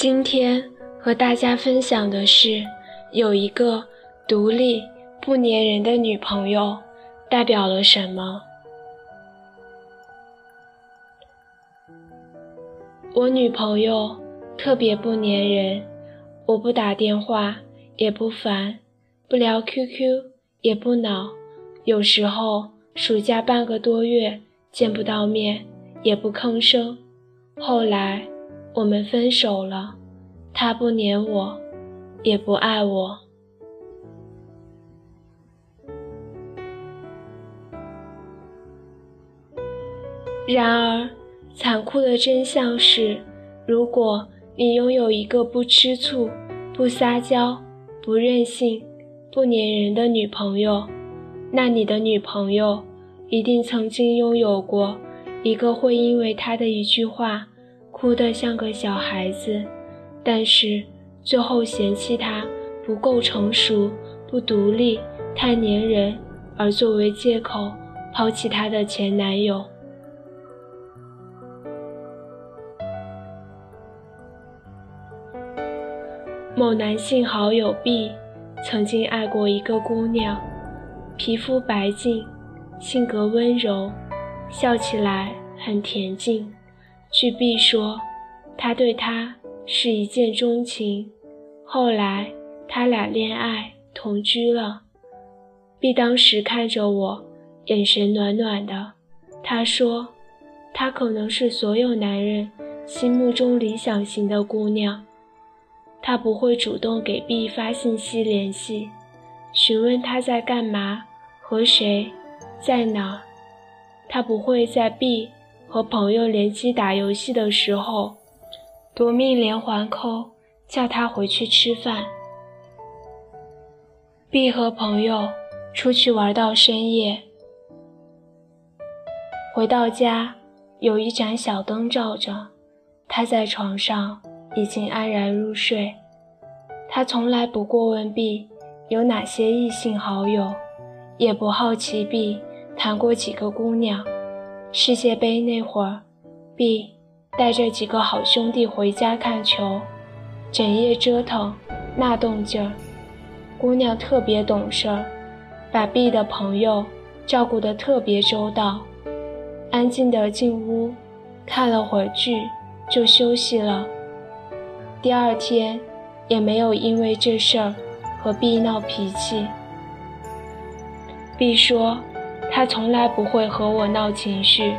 今天和大家分享的是，有一个独立不粘人的女朋友代表了什么？我女朋友特别不粘人，我不打电话也不烦，不聊 QQ 也不恼，有时候暑假半个多月见不到面也不吭声。后来。我们分手了，他不黏我，也不爱我。然而，残酷的真相是，如果你拥有一个不吃醋、不撒娇、不任性、不粘人的女朋友，那你的女朋友一定曾经拥有过一个会因为她的一句话。哭得像个小孩子，但是最后嫌弃他不够成熟、不独立、太粘人，而作为借口抛弃他的前男友。某男性好友 B 曾经爱过一个姑娘，皮肤白净，性格温柔，笑起来很恬静。据 B 说，他对她是一见钟情。后来他俩恋爱同居了。B 当时看着我，眼神暖暖的。他说，她可能是所有男人心目中理想型的姑娘。他不会主动给 B 发信息联系，询问他在干嘛、和谁、在哪。他不会在 B。和朋友联机打游戏的时候，夺命连环扣，叫他回去吃饭。B 和朋友出去玩到深夜，回到家有一盏小灯照着，他在床上已经安然入睡。他从来不过问 B 有哪些异性好友，也不好奇 B 谈过几个姑娘。世界杯那会儿，B 带着几个好兄弟回家看球，整夜折腾，那动静儿。姑娘特别懂事儿，把 B 的朋友照顾得特别周到。安静地进屋，看了会儿剧，就休息了。第二天也没有因为这事儿和 B 闹脾气。B 说。他从来不会和我闹情绪，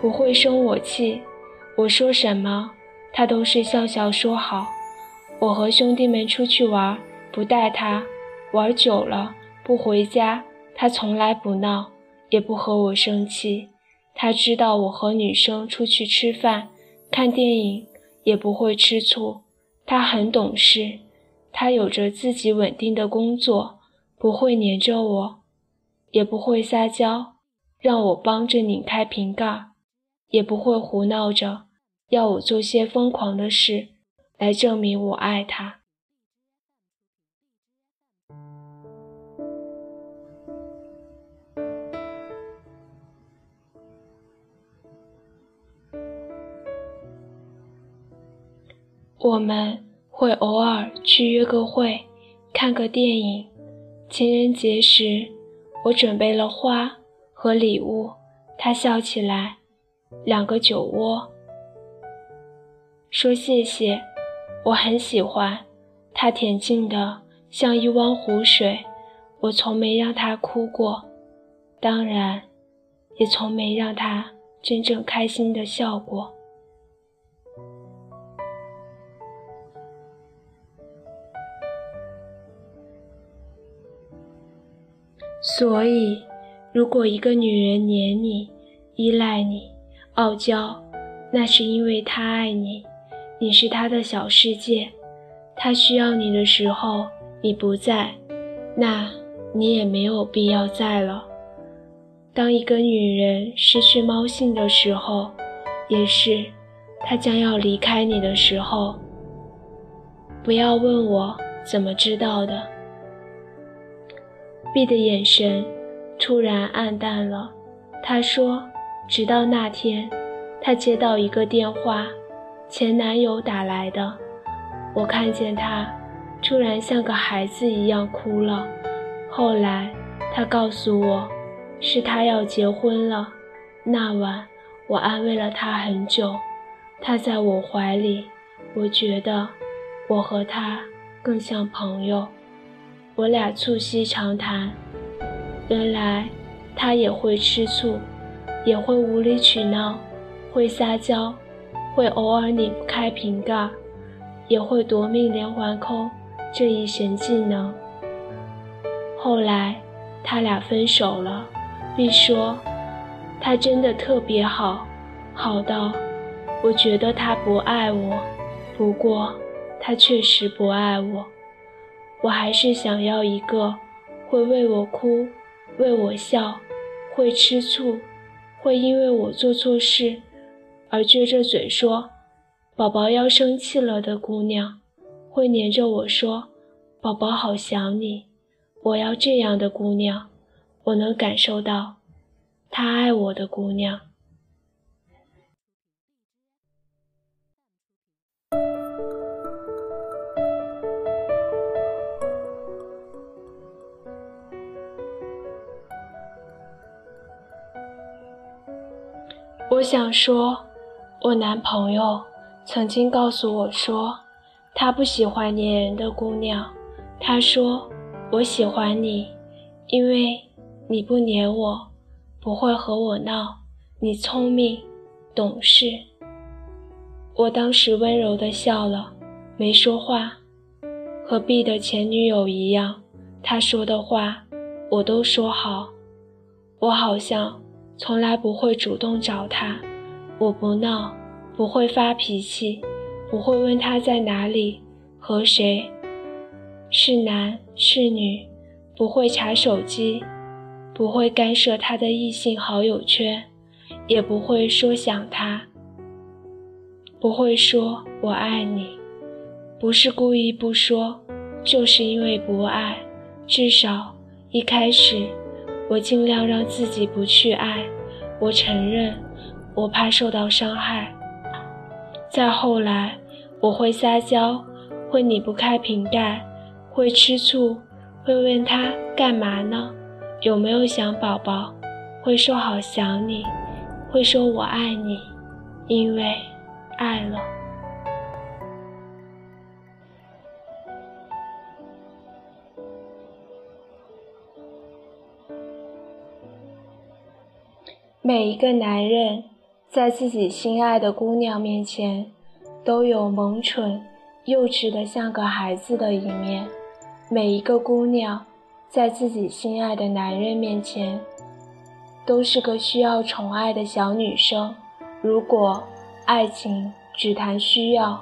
不会生我气。我说什么，他都是笑笑说好。我和兄弟们出去玩，不带他，玩久了不回家，他从来不闹，也不和我生气。他知道我和女生出去吃饭、看电影也不会吃醋。他很懂事，他有着自己稳定的工作，不会黏着我。也不会撒娇，让我帮着拧开瓶盖，也不会胡闹着要我做些疯狂的事来证明我爱他。我们会偶尔去约个会，看个电影，情人节时。我准备了花和礼物，他笑起来，两个酒窝，说谢谢，我很喜欢。他恬静的像一汪湖水，我从没让他哭过，当然，也从没让他真正开心的笑过。所以，如果一个女人黏你、依赖你、傲娇，那是因为她爱你，你是她的小世界。她需要你的时候你不在，那你也没有必要在了。当一个女人失去猫性的时候，也是她将要离开你的时候。不要问我怎么知道的。B 的眼神突然暗淡了。他说：“直到那天，他接到一个电话，前男友打来的，我看见他突然像个孩子一样哭了。后来他告诉我，是他要结婚了。那晚我安慰了他很久，他在我怀里，我觉得我和他更像朋友。我俩促膝长谈，原来他也会吃醋，也会无理取闹，会撒娇，会偶尔拧不开瓶盖。也会夺命连环扣这一神技能。后来他俩分手了，并说他真的特别好，好到我觉得他不爱我。不过他确实不爱我，我还是想要一个会为我哭、为我笑、会吃醋、会因为我做错事而撅着嘴说。宝宝要生气了的姑娘，会黏着我说：“宝宝好想你。”我要这样的姑娘，我能感受到，她爱我的姑娘。我想说，我男朋友。曾经告诉我说，他不喜欢黏人的姑娘。他说：“我喜欢你，因为你不黏我，不会和我闹，你聪明懂事。”我当时温柔地笑了，没说话。和 B 的前女友一样，他说的话我都说好。我好像从来不会主动找他，我不闹。不会发脾气，不会问他在哪里和谁，是男是女，不会查手机，不会干涉他的异性好友圈，也不会说想他，不会说我爱你，不是故意不说，就是因为不爱。至少一开始，我尽量让自己不去爱。我承认，我怕受到伤害。再后来，我会撒娇，会拧不开瓶盖，会吃醋，会问他干嘛呢？有没有想宝宝？会说好想你，会说我爱你，因为爱了。每一个男人。在自己心爱的姑娘面前，都有萌蠢、幼稚的像个孩子的一面。每一个姑娘，在自己心爱的男人面前，都是个需要宠爱的小女生。如果爱情只谈需要，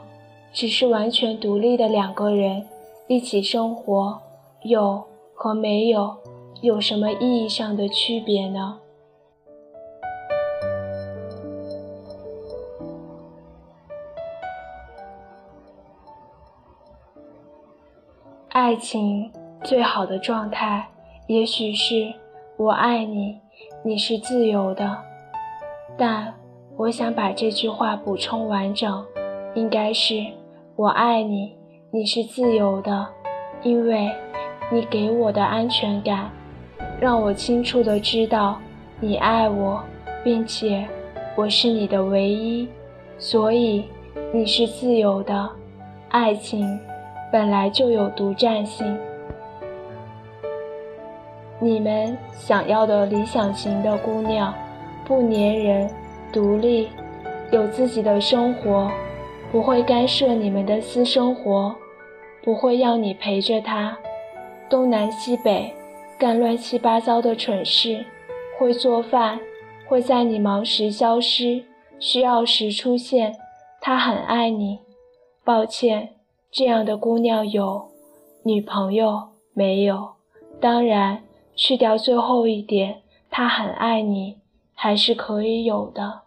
只是完全独立的两个人一起生活，有和没有有什么意义上的区别呢？爱情最好的状态，也许是我爱你，你是自由的。但我想把这句话补充完整，应该是我爱你，你是自由的，因为你给我的安全感，让我清楚的知道你爱我，并且我是你的唯一，所以你是自由的，爱情。本来就有独占性。你们想要的理想型的姑娘，不粘人，独立，有自己的生活，不会干涉你们的私生活，不会要你陪着她，东南西北干乱七八糟的蠢事，会做饭，会在你忙时消失，需要时出现。他很爱你，抱歉。这样的姑娘有，女朋友没有？当然，去掉最后一点，她很爱你，还是可以有的。